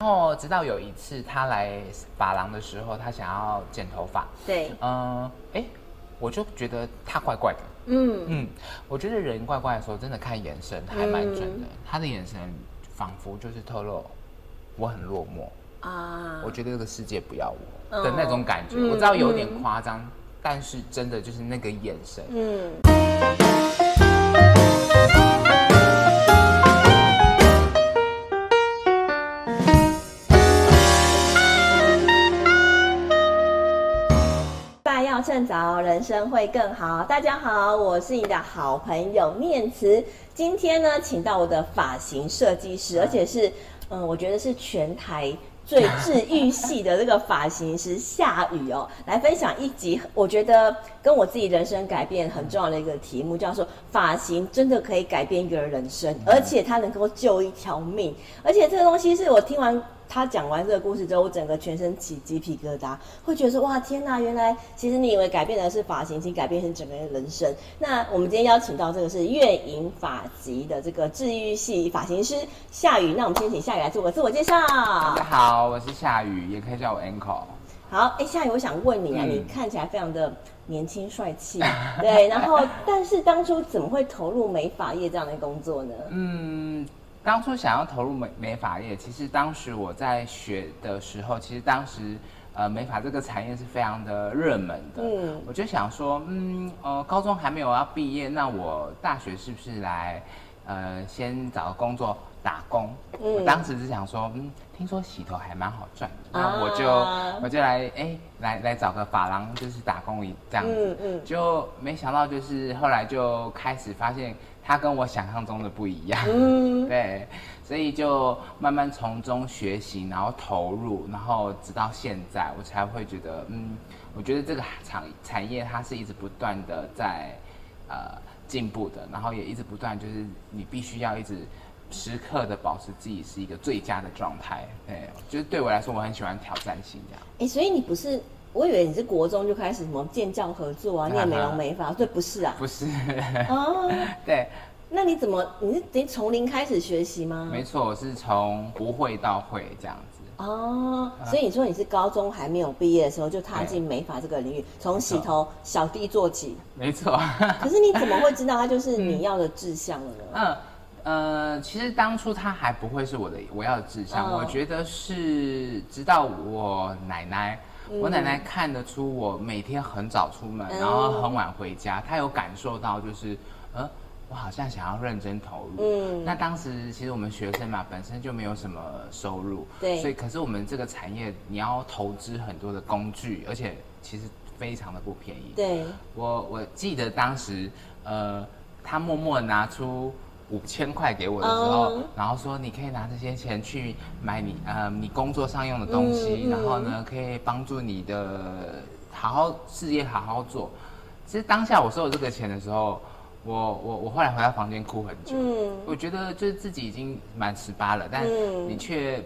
然后直到有一次他来发廊的时候，他想要剪头发。对，嗯，哎，我就觉得他怪怪的。嗯嗯，我觉得人怪怪的时候，真的看眼神还蛮准的。嗯、他的眼神仿佛就是透露我很落寞啊，我觉得这个世界不要我的那种感觉。哦、我知道有点夸张，嗯、但是真的就是那个眼神。嗯。趁早，人生会更好。大家好，我是你的好朋友念慈。今天呢，请到我的发型设计师，而且是，嗯，我觉得是全台最治愈系的这个发型师夏雨哦，来分享一集。我觉得跟我自己人生改变很重要的一个题目，叫做发型真的可以改变一个人人生，而且它能够救一条命。而且这个东西是我听完。他讲完这个故事之后，我整个全身起鸡皮疙瘩，会觉得说哇天哪，原来其实你以为改变的是发型，其实改变是整个人生。那我们今天邀请到这个是月影发集的这个治愈系发型师夏雨，那我们先请夏雨来做个自我介绍。大家好，我是夏雨，也可以叫我 Uncle。好，哎，夏雨，我想问你啊，嗯、你看起来非常的年轻帅气，对，然后但是当初怎么会投入美发业这样的工作呢？嗯。当初想要投入美美发业，其实当时我在学的时候，其实当时呃美发这个产业是非常的热门的。嗯，我就想说，嗯呃高中还没有要毕业，那我大学是不是来呃先找个工作打工？嗯，我当时是想说，嗯，听说洗头还蛮好赚的，那、啊、我就我就来哎来来找个发廊，就是打工一这样子。嗯嗯，就没想到就是后来就开始发现。他跟我想象中的不一样，嗯，对，所以就慢慢从中学习，然后投入，然后直到现在，我才会觉得，嗯，我觉得这个产产业它是一直不断的在呃进步的，然后也一直不断就是你必须要一直时刻的保持自己是一个最佳的状态，对，就是对我来说，我很喜欢挑战性这样。哎，所以你不是，我以为你是国中就开始什么建教合作啊，念美容美发，对，不是啊？不是，哦，对。那你怎么？你是得从零开始学习吗？没错，我是从不会到会这样子。哦，所以你说你是高中还没有毕业的时候就踏进美发这个领域，从洗头小弟做起。没错。可是你怎么会知道它就是你要的志向了呢？嗯，呃，其实当初他还不会是我的我要的志向，我觉得是直到我奶奶，我奶奶看得出我每天很早出门，然后很晚回家，她有感受到就是，呃。我好像想要认真投入，嗯，那当时其实我们学生嘛，本身就没有什么收入，对，所以可是我们这个产业你要投资很多的工具，而且其实非常的不便宜，对，我我记得当时，呃，他默默拿出五千块给我的时候，嗯、然后说你可以拿这些钱去买你呃你工作上用的东西，然后呢可以帮助你的好好事业好好做。其实当下我收了这个钱的时候。我我我后来回到房间哭很久，嗯，我觉得就是自己已经满十八了，但你却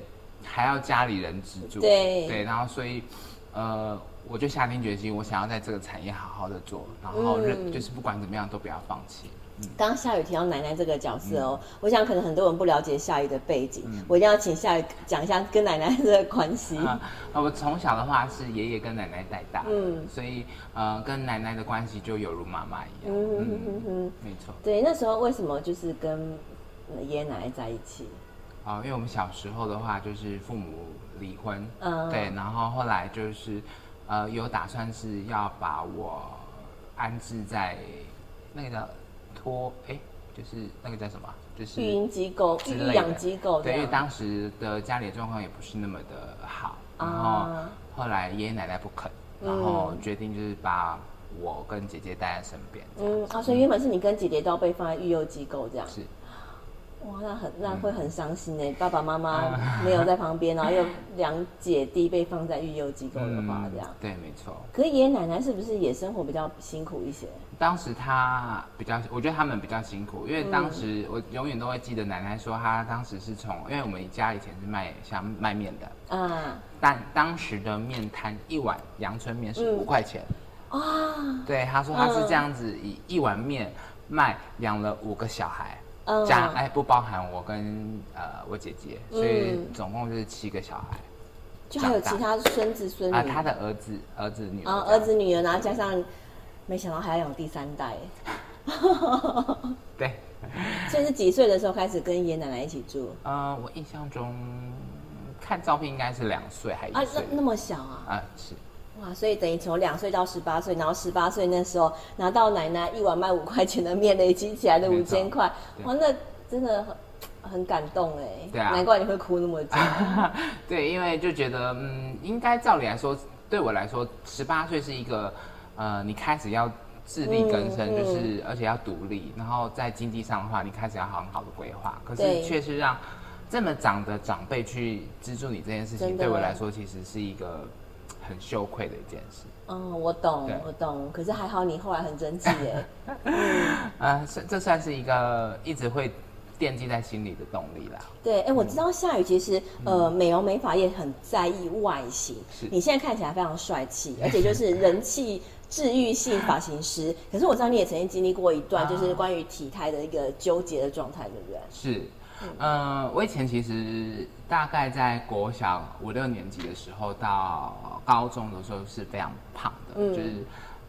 还要家里人资助，对。对，然后所以，呃，我就下定决心，我想要在这个产业好好的做，然后认、嗯、就是不管怎么样都不要放弃。刚刚夏雨提到奶奶这个角色哦，嗯、我想可能很多人不了解夏雨的背景，嗯、我一定要请夏雨讲一下跟奶奶的关系。啊，我从小的话是爷爷跟奶奶带大，嗯，所以呃跟奶奶的关系就犹如妈妈一样。嗯哼哼哼，没错。对，那时候为什么就是跟爷爷奶奶在一起？哦，因为我们小时候的话就是父母离婚，嗯，对，然后后来就是呃有打算是要把我安置在那个叫。托哎，就是那个叫什么？就是育婴机构、育养机构。对，因为当时的家里状况也不是那么的好，然后后来爷爷奶奶不肯，然后决定就是把我跟姐姐带在身边。嗯啊，所以原本是你跟姐姐都要被放在育幼机构这样。是。哇，那很那会很伤心哎，爸爸妈妈没有在旁边，然后又两姐弟被放在育幼机构的话，这样。对，没错。可是爷爷奶奶是不是也生活比较辛苦一些？当时他比较，我觉得他们比较辛苦，因为当时我永远都会记得奶奶说，她当时是从，因为我们家以前是卖像卖面的，嗯，但当时的面摊一碗阳春面是五块钱，啊，对，他说他是这样子以一碗面卖养了五个小孩。嗯，加哎不包含我跟呃我姐姐，所以总共就是七个小孩。就还有其他孙子孙女啊，他的儿子儿子女儿啊，儿子女儿，然后加上，没想到还要养第三代。对。所以是几岁的时候开始跟爷爷奶奶一起住？呃，我印象中看照片应该是两岁还一岁啊，那那么小啊？啊，是。哇，所以等于从两岁到十八岁，然后十八岁那时候拿到奶奶一碗卖五块钱的面，累积起来的五千块，哇，那真的很很感动哎。对啊。难怪你会哭那么久。对，因为就觉得嗯，应该照理来说，对我来说，十八岁是一个呃，你开始要。自力更生，就是、而且要独立，然后在经济上的话，你开始要很好的规划。可是却是让这么长的长辈去资助你这件事情，对我来说其实是一个很羞愧的一件事。嗯，我懂，我懂。可是还好你后来很争气耶。啊，这，这算是一个一直会惦记在心里的动力啦。对，哎，我知道夏雨其实呃，美容美发业很在意外形。是，你现在看起来非常帅气，而且就是人气。治愈性发型师，可是我知道你也曾经经历过一段，就是关于体态的一个纠结的状态，对不对？是，嗯、呃，我以前其实大概在国小五六年级的时候到高中的时候是非常胖的，嗯、就是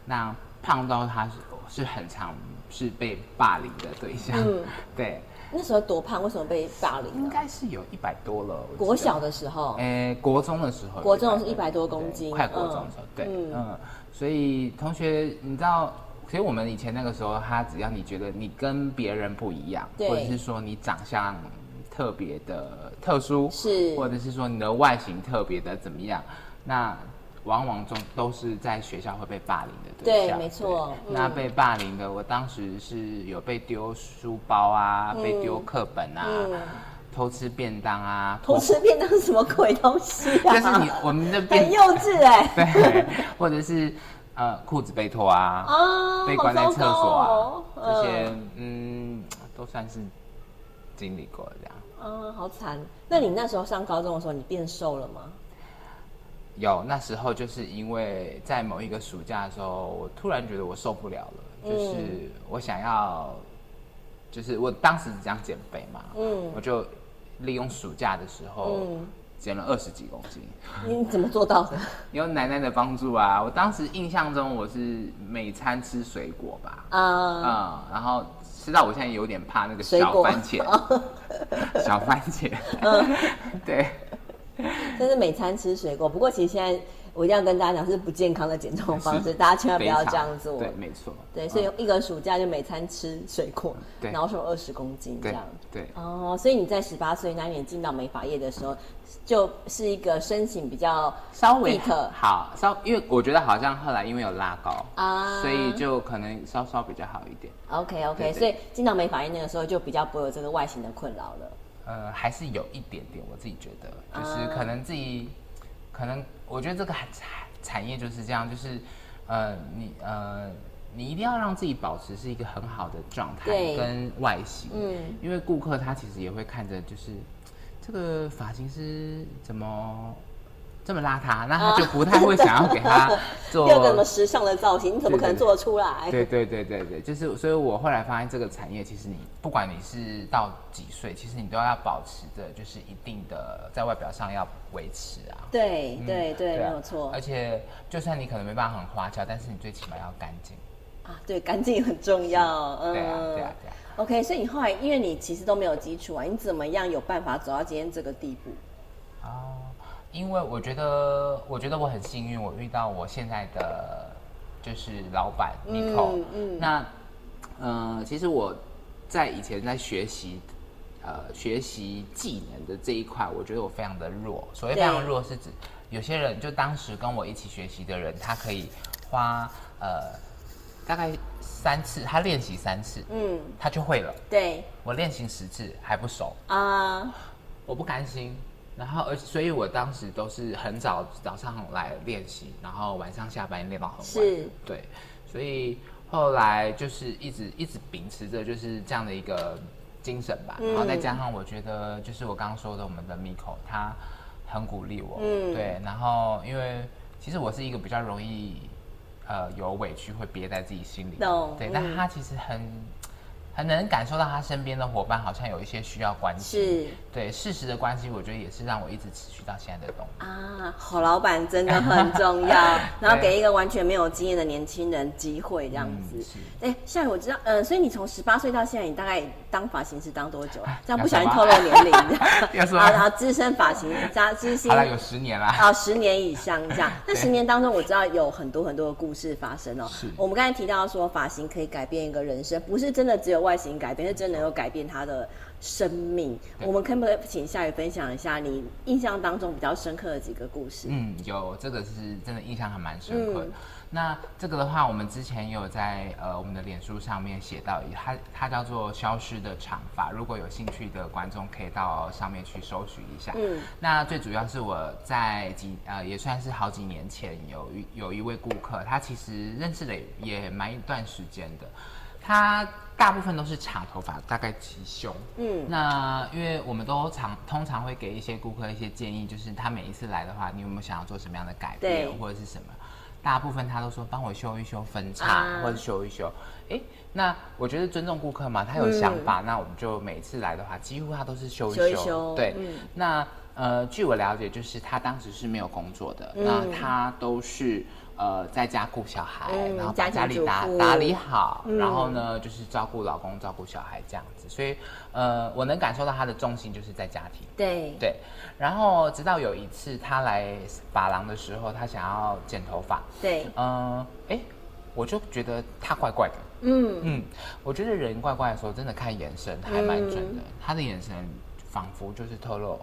那胖到他是是很常是被霸凌的对象，嗯、对。那时候多胖？为什么被霸凌？应该是有一百多了。国小的时候，哎，国中的时候，国中是一百多公斤，快国中的时候，对，嗯。所以同学，你知道，其实我们以前那个时候，他只要你觉得你跟别人不一样，或者是说你长相特别的特殊，是，或者是说你的外形特别的怎么样，那往往中都是在学校会被霸凌的对象。对，没错。那被霸凌的，我当时是有被丢书包啊，嗯、被丢课本啊。嗯偷吃便当啊！偷吃便当是什么鬼东西啊？就是你我们的便很幼稚哎。对，或者是呃裤子被脱啊，啊被关在厕所啊，哦、这些嗯都算是经历过这样。嗯，好惨。那你那时候上高中的时候，你变瘦了吗？有，那时候就是因为在某一个暑假的时候，我突然觉得我受不了了，就是我想要，就是我当时只想减肥嘛，嗯，我就。利用暑假的时候，减了二十几公斤。你怎么做到的？有奶奶的帮助啊！我当时印象中，我是每餐吃水果吧，啊、嗯，然后吃到我现在有点怕那个小番茄，小番茄，嗯、对，但是每餐吃水果。不过其实现在。我一定要跟大家讲，是不健康的减重方式，大家千万不要这样做。对，没错。对，所以一个暑假就每餐吃水果，对，然后瘦二十公斤这样。对。哦，所以你在十八岁那年进到美发业的时候，就是一个身形比较稍微好，稍因为我觉得好像后来因为有拉高啊，所以就可能稍稍比较好一点。OK OK，所以进到美发业那个时候就比较不会有这个外形的困扰了。呃，还是有一点点，我自己觉得，就是可能自己。可能我觉得这个产产业就是这样，就是，呃，你呃，你一定要让自己保持是一个很好的状态跟外形，嗯，因为顾客他其实也会看着，就是这个发型师怎么。这么邋遢，那他就不太会想要给他 做六个什么时尚的造型，你怎么可能做得出来？对对对对对，就是，所以我后来发现这个产业，其实你不管你是到几岁，其实你都要保持着，就是一定的在外表上要维持啊。对对对，没有错。而且，就算你可能没办法很花俏，但是你最起码要干净啊。对，干净很重要。嗯，对啊对啊对啊。OK，所以你后来，因为你其实都没有基础啊，你怎么样有办法走到今天这个地步？哦。因为我觉得，我觉得我很幸运，我遇到我现在的就是老板 Nico。嗯嗯。那，呃，其实我在以前在学习，呃，学习技能的这一块，我觉得我非常的弱。所谓非常弱，是指有些人就当时跟我一起学习的人，他可以花呃大概三次，他练习三次，嗯，他就会了。对。我练习十次还不熟啊，我不甘心。然后，而所以，我当时都是很早早上来练习，然后晚上下班练到很晚。是，对，所以后来就是一直一直秉持着就是这样的一个精神吧。嗯、然后再加上我觉得，就是我刚刚说的，我们的 Miko 他很鼓励我，嗯，对。然后，因为其实我是一个比较容易呃有委屈会憋在自己心里，懂对。嗯、但他其实很很能感受到他身边的伙伴好像有一些需要关心，是对适时的关系，我觉得也是让我一直持续到现在的动力啊。好老板真的很重要，然后给一个完全没有经验的年轻人机会，这样子。哎、嗯，夏雨，我知道，呃，所以你从十八岁到现在，你大概当发型师当多久？这样不小心透露年龄。啊，然后资深发型加资深，好了，有十年了。啊，十年以上这样。那十年当中，我知道有很多很多的故事发生哦。是。我们刚才提到说，发型可以改变一个人生，不是真的只有。外形改变是真的有改变他的生命。我们可不可以请夏宇分享一下你印象当中比较深刻的几个故事？嗯，有这个是真的印象还蛮深刻的。嗯、那这个的话，我们之前有在呃我们的脸书上面写到，它它叫做消失的长发。如果有兴趣的观众可以到上面去搜寻一下。嗯，那最主要是我在几呃也算是好几年前有一有一位顾客，他其实认识了也蛮一段时间的。他大部分都是长头发，大概齐胸。嗯，那因为我们都常通常会给一些顾客一些建议，就是他每一次来的话，你有没有想要做什么样的改变，或者是什么？大部分他都说帮我修一修分叉，啊、或者修一修。哎，那我觉得尊重顾客嘛，他有想法，嗯、那我们就每次来的话，几乎他都是修一修。修一修对，嗯、那呃，据我了解，就是他当时是没有工作的，嗯、那他都是。呃，在家顾小孩，嗯、然后把家里打打理好，嗯、然后呢，就是照顾老公、照顾小孩这样子。所以，呃，我能感受到他的重心就是在家庭。对对。然后，直到有一次他来发廊的时候，他想要剪头发。对。嗯，哎，我就觉得他怪怪的。嗯嗯，我觉得人怪怪的时候，真的看眼神还蛮准的。嗯、他的眼神仿佛就是透露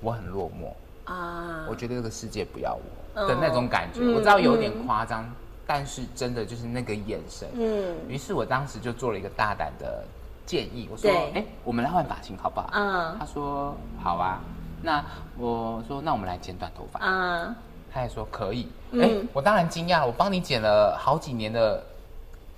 我很落寞啊，我觉得这个世界不要我。的那种感觉，嗯、我知道有点夸张，嗯、但是真的就是那个眼神。嗯，于是我当时就做了一个大胆的建议，我说：“哎对，我们来换发型好不好？”嗯，他说：“好啊。”那我说：“那我们来剪短头发。”嗯，他也说可以。哎、嗯，我当然惊讶了，我帮你剪了好几年的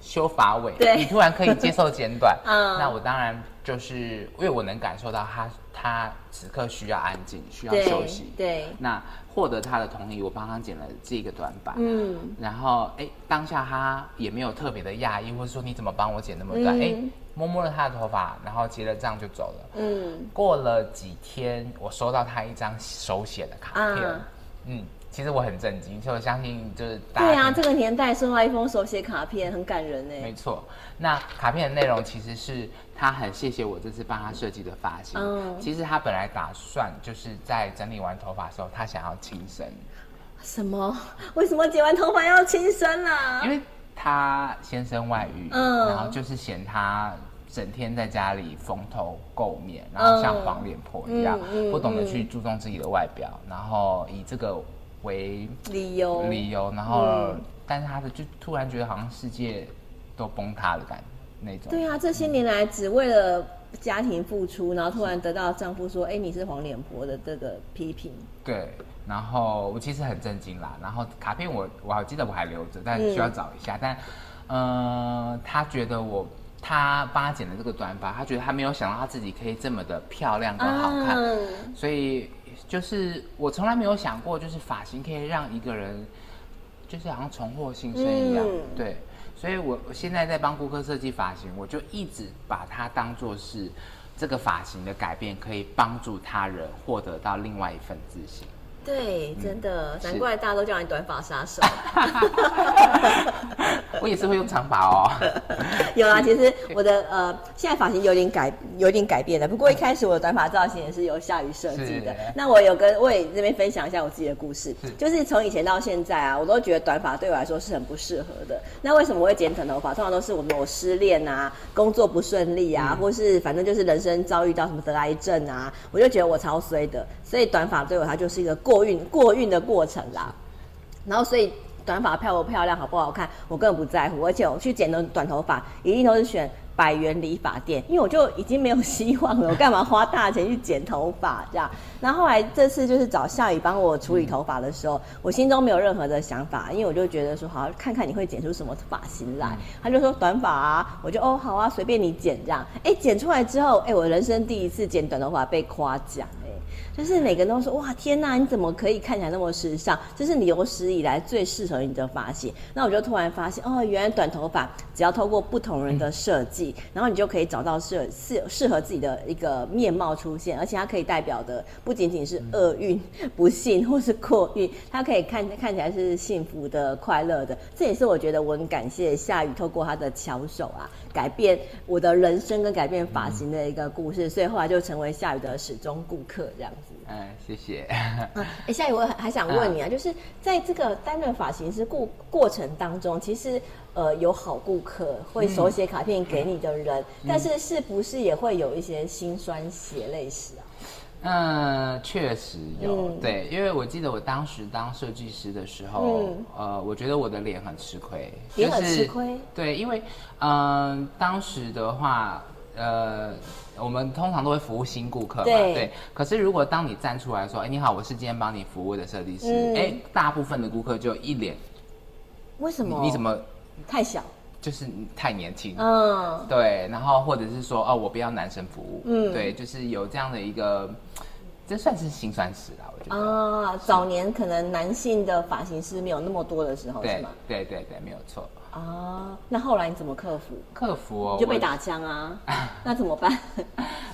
修发尾，对你突然可以接受剪短，嗯，那我当然就是因为我能感受到他。他此刻需要安静，需要休息。对，对，那获得他的同意，我帮他剪了这个短发。嗯，然后哎，当下他也没有特别的讶异，或者说你怎么帮我剪那么短？哎、嗯，摸摸了他的头发，然后结了账就走了。嗯，过了几天，我收到他一张手写的卡片。啊、嗯。其实我很震惊，就我相信就是大家。对啊，这个年代收到一封手写卡片，很感人呢。没错，那卡片的内容其实是他很谢谢我这次帮他设计的发型。嗯，其实他本来打算就是在整理完头发的时候，他想要轻生。什么？为什么剪完头发要轻生呢？啊？因为他先生外遇，嗯，然后就是嫌他整天在家里蓬头垢面，然后像黄脸婆一样，嗯、不懂得去注重自己的外表，嗯、然后以这个。为理由，理由，然后，嗯、但是他的就突然觉得好像世界都崩塌的感觉那种。对啊，这些年来只为了家庭付出，然后突然得到丈夫说：“哎是，你是黄脸婆”的这个批评。对，然后我其实很震惊啦。然后卡片我我好记得我还留着，但需要找一下。嗯、但，呃，他觉得我他帮他剪的这个短发，他觉得他没有想到他自己可以这么的漂亮跟好看，嗯、所以。就是我从来没有想过，就是发型可以让一个人，就是好像重获新生一样，嗯、对。所以我我现在在帮顾客设计发型，我就一直把它当做是这个发型的改变可以帮助他人获得到另外一份自信。对，真的，难怪大家都叫你短发杀手。我也是会用长发哦。有啊，其实 我的呃，现在发型有点改，有点改变了。不过一开始我的短发造型也是由夏雨设计的。那我有跟我也这边分享一下我自己的故事，就是从以前到现在啊，我都觉得短发对我来说是很不适合的。那为什么我会剪短头发？通常都是我们我失恋啊，工作不顺利啊，或是反正就是人生遭遇到什么得癌症啊，我就觉得我超衰的。所以短发对我它就是一个过运过运的过程啦，然后所以短发漂不漂亮好不好看，我根本不在乎，而且我去剪的短头发一定都是选。百元理发店，因为我就已经没有希望了，我干嘛花大钱去剪头发这样？然后后来这次就是找夏雨帮我处理头发的时候，我心中没有任何的想法，因为我就觉得说，好，看看你会剪出什么发型来。他就说短发啊，我就哦好啊，随便你剪这样。哎，剪出来之后，哎，我人生第一次剪短头发被夸奖，哎，就是每个人都说哇天呐，你怎么可以看起来那么时尚？这是你有史以来最适合你的发型。那我就突然发现哦，原来短头发只要透过不同人的设计，嗯、然后你就可以找到适适适合自己的一个面貌出现，而且它可以代表的不仅仅是厄运、不幸或是过运，它可以看看起来是幸福的、快乐的。这也是我觉得我很感谢夏雨透过他的巧手啊，改变我的人生跟改变发型的一个故事，所以后来就成为夏雨的始终顾客这样子。嗯，谢谢。哎、啊，夏宇，我还想问你啊，就是在这个担任发型师过过程当中，其实呃有好顾客会手写卡片给你的人，嗯、但是是不是也会有一些心酸血泪史啊？嗯，确实有。嗯、对，因为我记得我当时当设计师的时候，嗯、呃，我觉得我的脸很吃亏，脸很吃亏。就是、对，因为嗯、呃，当时的话，呃。我们通常都会服务新顾客嘛，对，对。可是如果当你站出来说：“哎，你好，我是今天帮你服务的设计师。嗯”哎，大部分的顾客就一脸，为什么？你，你怎么太小？就是太年轻。嗯，对。然后或者是说：“哦，我不要男生服务。”嗯，对，就是有这样的一个，这算是辛酸史啦，我觉得。啊，早年可能男性的发型师没有那么多的时候，对是吗？对对对，没有错。啊，那后来你怎么克服？克服哦，你就被打枪啊？那怎么办？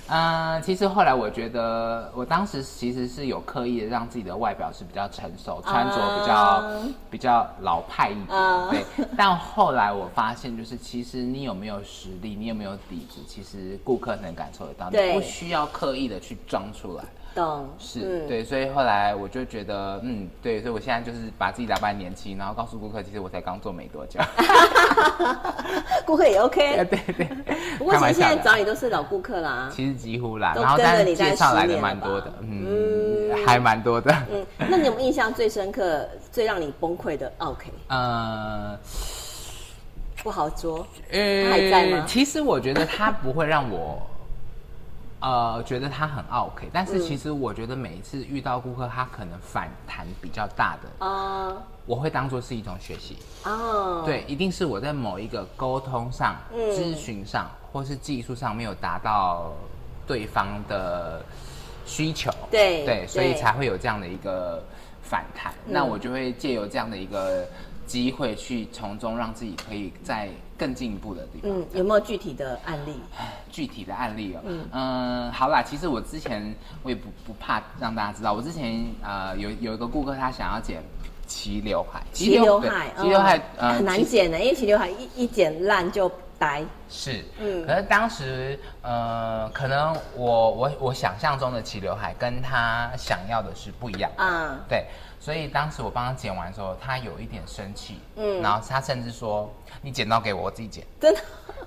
嗯，其实后来我觉得，我当时其实是有刻意的让自己的外表是比较成熟，穿着比较、uh, 比较老派一点，uh, 对。但后来我发现，就是其实你有没有实力，你有没有底子，其实顾客能感受得到，你不需要刻意的去装出来。懂是、嗯、对，所以后来我就觉得，嗯，对，所以我现在就是把自己打扮年轻，然后告诉顾客，其实我才刚做没多久。顾客也 OK，对 对。不过其实现在找你都是老顾客啦，其实几乎啦，然后但是介绍来的蛮多的，嗯，嗯还蛮多的。嗯，那你有没有印象最深刻、最让你崩溃的 OK？呃，不好捉。呃，还在吗？其实我觉得他不会让我。呃，觉得他很 OK，但是其实我觉得每一次遇到顾客，他可能反弹比较大的，啊、uh，我会当做是一种学习，哦，uh, 对，一定是我在某一个沟通上、咨询、嗯、上，或是技术上没有达到对方的需求，对对，所以才会有这样的一个反弹，嗯、那我就会借由这样的一个。机会去从中让自己可以在更进一步的地方。嗯，有没有具体的案例？具体的案例哦。嗯嗯，好啦，其实我之前我也不不怕让大家知道，我之前呃有有一个顾客他想要剪齐刘海，齐刘海，齐刘海呃很难剪的，因为齐刘海一一剪烂就呆。是，嗯。可是当时呃可能我我我想象中的齐刘海跟他想要的是不一样。嗯，对。所以当时我帮他剪完的时候，他有一点生气，嗯，然后他甚至说：“你剪刀给我，我自己剪。”真的，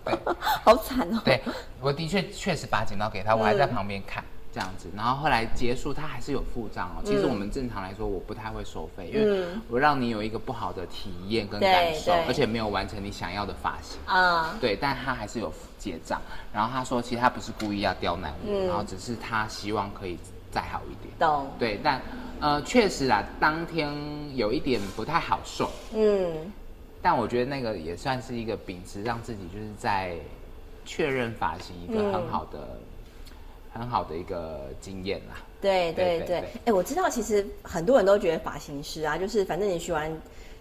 好惨哦。对，我的确确实把剪刀给他，我还在旁边看、嗯、这样子。然后后来结束，他还是有付账哦。其实我们正常来说，我不太会收费，嗯、因为我让你有一个不好的体验跟感受，而且没有完成你想要的发型啊。对，但他还是有结账。然后他说，其实他不是故意要刁难我，嗯、然后只是他希望可以再好一点。懂。对，但。呃，确实啊，当天有一点不太好受。嗯，但我觉得那个也算是一个秉持，让自己就是在确认发型一个很好的、嗯、很好的一个经验啦。对对对，哎、欸，我知道，其实很多人都觉得发型师啊，就是反正你学完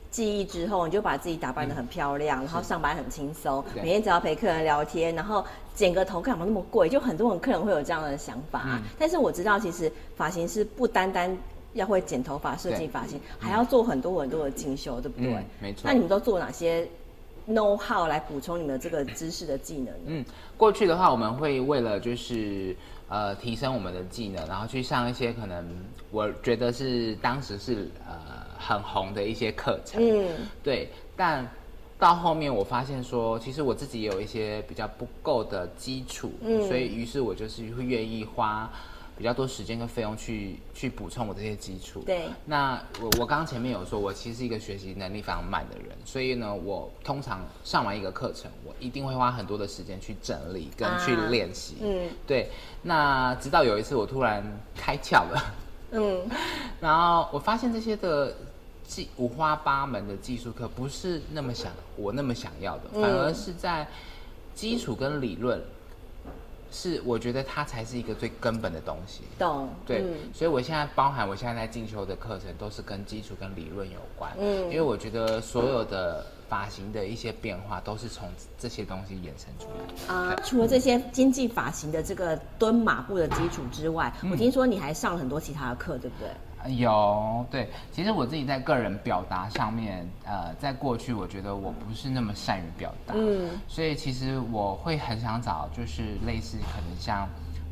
技艺之后，你就把自己打扮得很漂亮，嗯、然后上班很轻松，每天只要陪客人聊天，然后剪个头干嘛那么贵？就很多人客人会有这样的想法。嗯、但是我知道，其实发型师不单单要会剪头发、设计发型，还要做很多很多的进修，对不对？嗯，没错。那你们都做哪些 know how 来补充你们这个知识的技能？嗯，过去的话，我们会为了就是呃提升我们的技能，然后去上一些可能我觉得是当时是呃很红的一些课程。嗯，对。但到后面我发现说，其实我自己也有一些比较不够的基础，嗯，所以于是我就是会愿意花。比较多时间跟费用去去补充我这些基础。对。那我我刚刚前面有说，我其实是一个学习能力非常慢的人，所以呢，我通常上完一个课程，我一定会花很多的时间去整理跟去练习。啊、嗯。对。那直到有一次我突然开窍了。嗯。然后我发现这些的技五花八门的技术课不是那么想我那么想要的，反而是在基础跟理论。是我觉得它才是一个最根本的东西。懂。对，嗯、所以我现在包含我现在在进修的课程，都是跟基础跟理论有关。嗯，因为我觉得所有的发型的一些变化，都是从这些东西衍生出来的。啊、呃，除了这些经济发型的这个蹲马步的基础之外，嗯、我听说你还上了很多其他的课，对不对？有对，其实我自己在个人表达上面，呃，在过去我觉得我不是那么善于表达，嗯，所以其实我会很想找就是类似可能像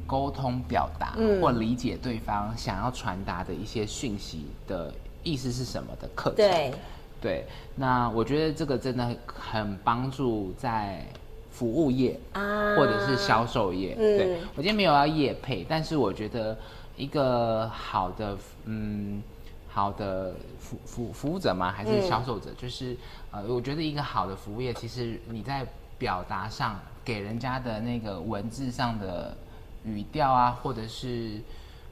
沟通表达、嗯、或理解对方想要传达的一些讯息的意思是什么的课程，对，对，那我觉得这个真的很帮助在服务业啊，或者是销售业，嗯、对，我今天没有要业配，但是我觉得。一个好的，嗯，好的服服服务者吗？还是销售者？嗯、就是，呃，我觉得一个好的服务业，其实你在表达上给人家的那个文字上的语调啊，或者是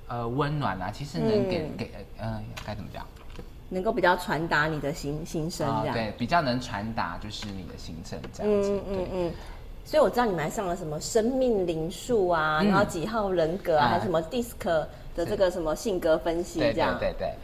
呃温暖啊，其实能给、嗯、给，呃，该怎么讲？能够比较传达你的心心声，这样、哦、对，比较能传达就是你的心声这样子，嗯嗯嗯。所以我知道你们还上了什么生命灵数啊，嗯、然后几号人格啊，嗯、还有什么 DISC 的这个什么性格分析这样。对对对，对。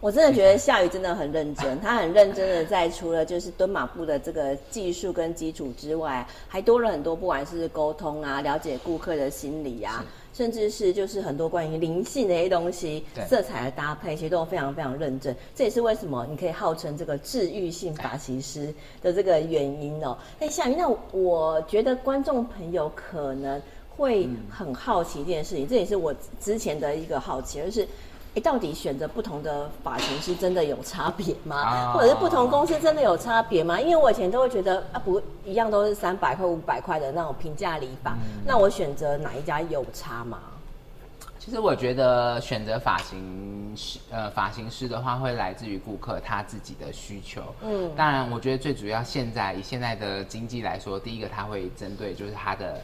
我真的觉得夏雨真的很认真，他很认真的在除了就是蹲马步的这个技术跟基础之外，还多了很多，不管是沟通啊，了解顾客的心理啊，甚至是就是很多关于灵性的一些东西，色彩的搭配，其实都非常非常认真。这也是为什么你可以号称这个治愈性发型师的这个原因哦。哎，夏雨，那我觉得观众朋友可能会很好奇一件事情，这也是我之前的一个好奇，就是。哎，到底选择不同的发型师真的有差别吗？或者是不同公司真的有差别吗？因为我以前都会觉得啊，不一样都是三百块、五百块的那种平价理发，嗯、那我选择哪一家有差吗？其实我觉得选择发型师，呃，发型师的话会来自于顾客他自己的需求。嗯，当然，我觉得最主要现在以现在的经济来说，第一个他会针对就是他的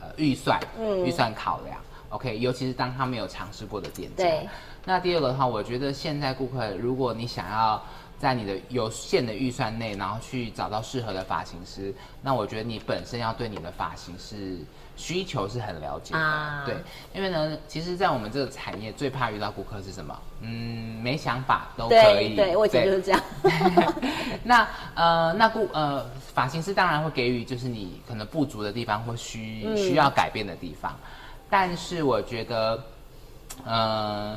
呃预算，嗯，预算考量。OK，尤其是当他没有尝试过的店家。对。那第二个的话，我觉得现在顾客，如果你想要在你的有限的预算内，然后去找到适合的发型师，那我觉得你本身要对你的发型是需求是很了解的。啊、对，因为呢，其实，在我们这个产业最怕遇到顾客是什么？嗯，没想法都可以。对，对我以前就是这样。那呃，那顾呃发型师当然会给予就是你可能不足的地方或需、嗯、需要改变的地方，但是我觉得，呃。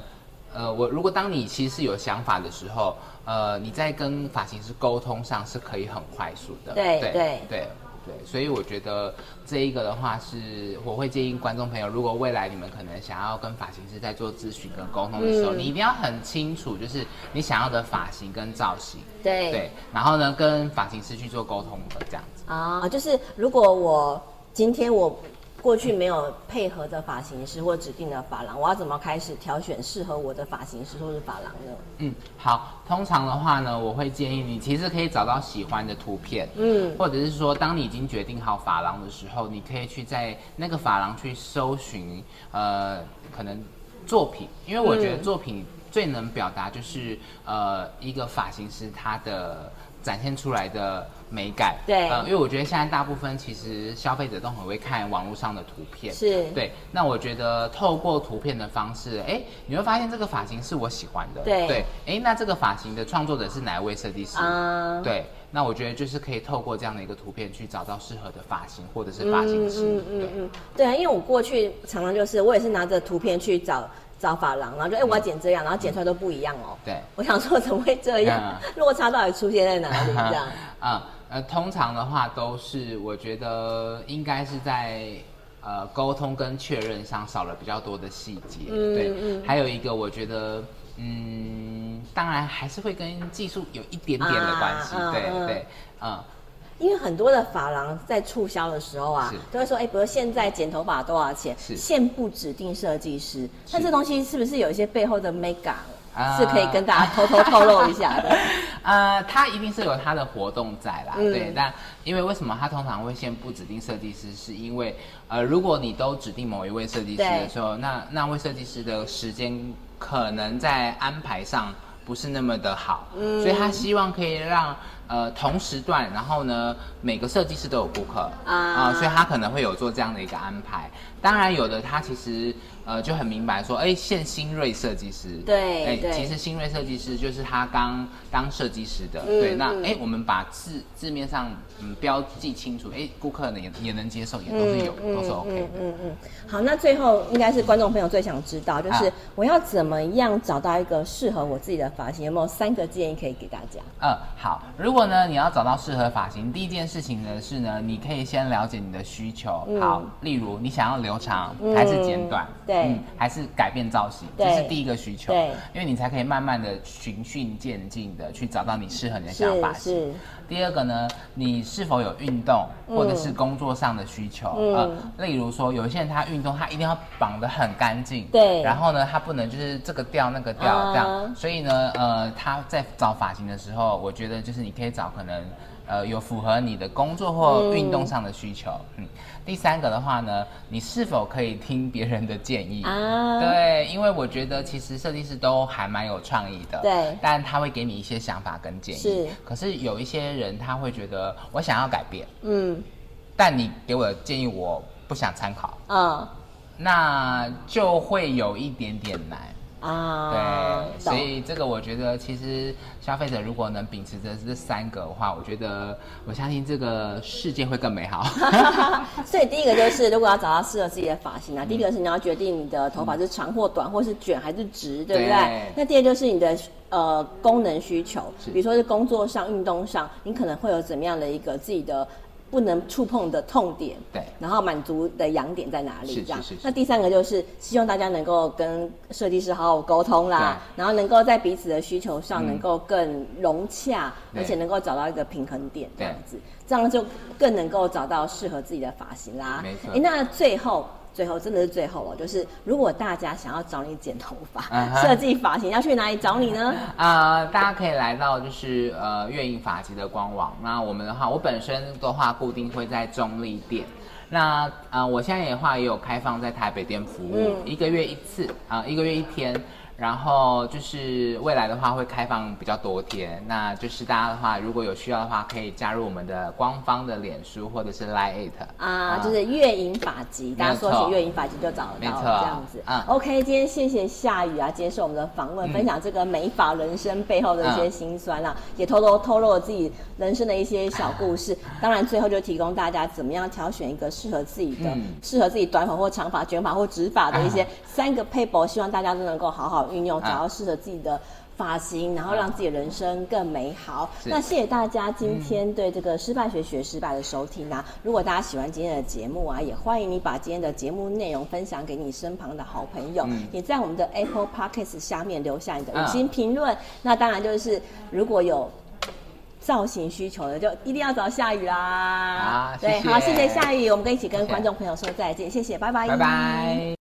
呃，我如果当你其实是有想法的时候，呃，你在跟发型师沟通上是可以很快速的。对对对对，所以我觉得这一个的话是，我会建议观众朋友，如果未来你们可能想要跟发型师在做咨询跟沟通的时候，嗯、你一定要很清楚，就是你想要的发型跟造型。对对，然后呢，跟发型师去做沟通的这样子。啊，就是如果我今天我。过去没有配合的发型师或指定的发廊，我要怎么开始挑选适合我的发型师或是发廊呢？嗯，好，通常的话呢，我会建议你其实可以找到喜欢的图片，嗯，或者是说，当你已经决定好发廊的时候，你可以去在那个发廊去搜寻，呃，可能作品，因为我觉得作品最能表达就是，呃，一个发型师他的。展现出来的美感，对，呃，因为我觉得现在大部分其实消费者都很会看网络上的图片，是对。那我觉得透过图片的方式，哎，你会发现这个发型是我喜欢的，对对。哎，那这个发型的创作者是哪一位设计师？啊，对。那我觉得就是可以透过这样的一个图片去找到适合的发型或者是发型师，嗯嗯嗯，对啊，因为我过去常常就是我也是拿着图片去找。找发廊，然后就哎，我要剪这样，然后剪出来都不一样哦。对，我想说怎么会这样？落差到底出现在哪里？这样啊，呃，通常的话都是我觉得应该是在呃沟通跟确认上少了比较多的细节。嗯，对，还有一个我觉得，嗯，当然还是会跟技术有一点点的关系。对对，嗯。因为很多的发廊在促销的时候啊，都会说，哎，比如现在剪头发多少钱？是现不指定设计师。那这东西是不是有一些背后的 mega 是可以跟大家偷偷透露一下的？呃，它一定是有它的活动在啦，对。但因为为什么它通常会先不指定设计师？是因为呃，如果你都指定某一位设计师的时候，那那位设计师的时间可能在安排上不是那么的好，所以他希望可以让。呃同时段，然后呢每个设计师都有顾客啊、呃，所以他可能会有做这样的一个安排。当然有的他其实。呃，就很明白说，哎，现新锐设计师，对，哎，其实新锐设计师就是他刚当设计师的，嗯、对，那哎、嗯，我们把字字面上嗯标记清楚，哎，顾客呢也也能接受，也都是有，嗯、都是 OK 的。嗯嗯，嗯，好，那最后应该是观众朋友最想知道，就是我要怎么样找到一个适合我自己的发型？有没有三个建议可以给大家？嗯，好，如果呢你要找到适合发型，第一件事情呢是呢，你可以先了解你的需求，嗯、好，例如你想要留长还是剪短？嗯、对。嗯，还是改变造型，这是第一个需求。对，因为你才可以慢慢的循序渐进的去找到你适合你的小发型。是。第二个呢，你是否有运动或者是工作上的需求？嗯。呃，例如说，有一些人他运动，他一定要绑得很干净。对。然后呢，他不能就是这个掉那个掉这样。Uh. 所以呢，呃，他在找发型的时候，我觉得就是你可以找可能。呃，有符合你的工作或运动上的需求。嗯，嗯，第三个的话呢，你是否可以听别人的建议啊？对，因为我觉得其实设计师都还蛮有创意的。对，但他会给你一些想法跟建议。是，可是有一些人他会觉得我想要改变，嗯，但你给我的建议我不想参考，嗯，那就会有一点点难。啊，对，所以这个我觉得，其实消费者如果能秉持着这三个的话，我觉得我相信这个世界会更美好。所以第一个就是，如果要找到适合自己的发型啊，嗯、第一个是你要决定你的头发是长或短，嗯、或是卷还是直，对不对？对，那第二就是你的呃功能需求，比如说是工作上、运动上，你可能会有怎么样的一个自己的。不能触碰的痛点，对，然后满足的痒点在哪里？这样。那第三个就是希望大家能够跟设计师好好沟通啦，然后能够在彼此的需求上能够更融洽，而且能够找到一个平衡点，这样子，这样就更能够找到适合自己的发型啦。没错。哎，那最后。最后真的是最后了，就是如果大家想要找你剪头发、设计发型，要去哪里找你呢？啊、呃，大家可以来到就是呃月影发集的官网。那我们的话，我本身的话固定会在中立店。那呃，我现在的话也有开放在台北店服务，嗯、一个月一次啊、呃，一个月一天。然后就是未来的话会开放比较多天，那就是大家的话如果有需要的话，可以加入我们的官方的脸书或者是 Line it 啊，嗯、就是月影法集，大家说起月影法集就找得到，这样子。嗯，OK，今天谢谢夏雨啊，接受我们的访问，嗯、分享这个美发人生背后的一些辛酸啊，嗯、也偷偷透露了自己人生的一些小故事。当然，最后就提供大家怎么样挑选一个适合自己的、嗯、适合自己短发或长发、卷发或直发的一些 三个配博，希望大家都能够好好。运用，找到适合自己的发型，然后让自己的人生更美好。那谢谢大家今天对这个失败学学失败的收听啊！如果大家喜欢今天的节目啊，也欢迎你把今天的节目内容分享给你身旁的好朋友，也在我们的 Apple Podcast 下面留下你的五星评论。那当然就是如果有造型需求的，就一定要找夏雨啦。啊，对，好，谢谢夏雨，我们可以一起跟观众朋友说再见，谢谢，拜拜，拜拜。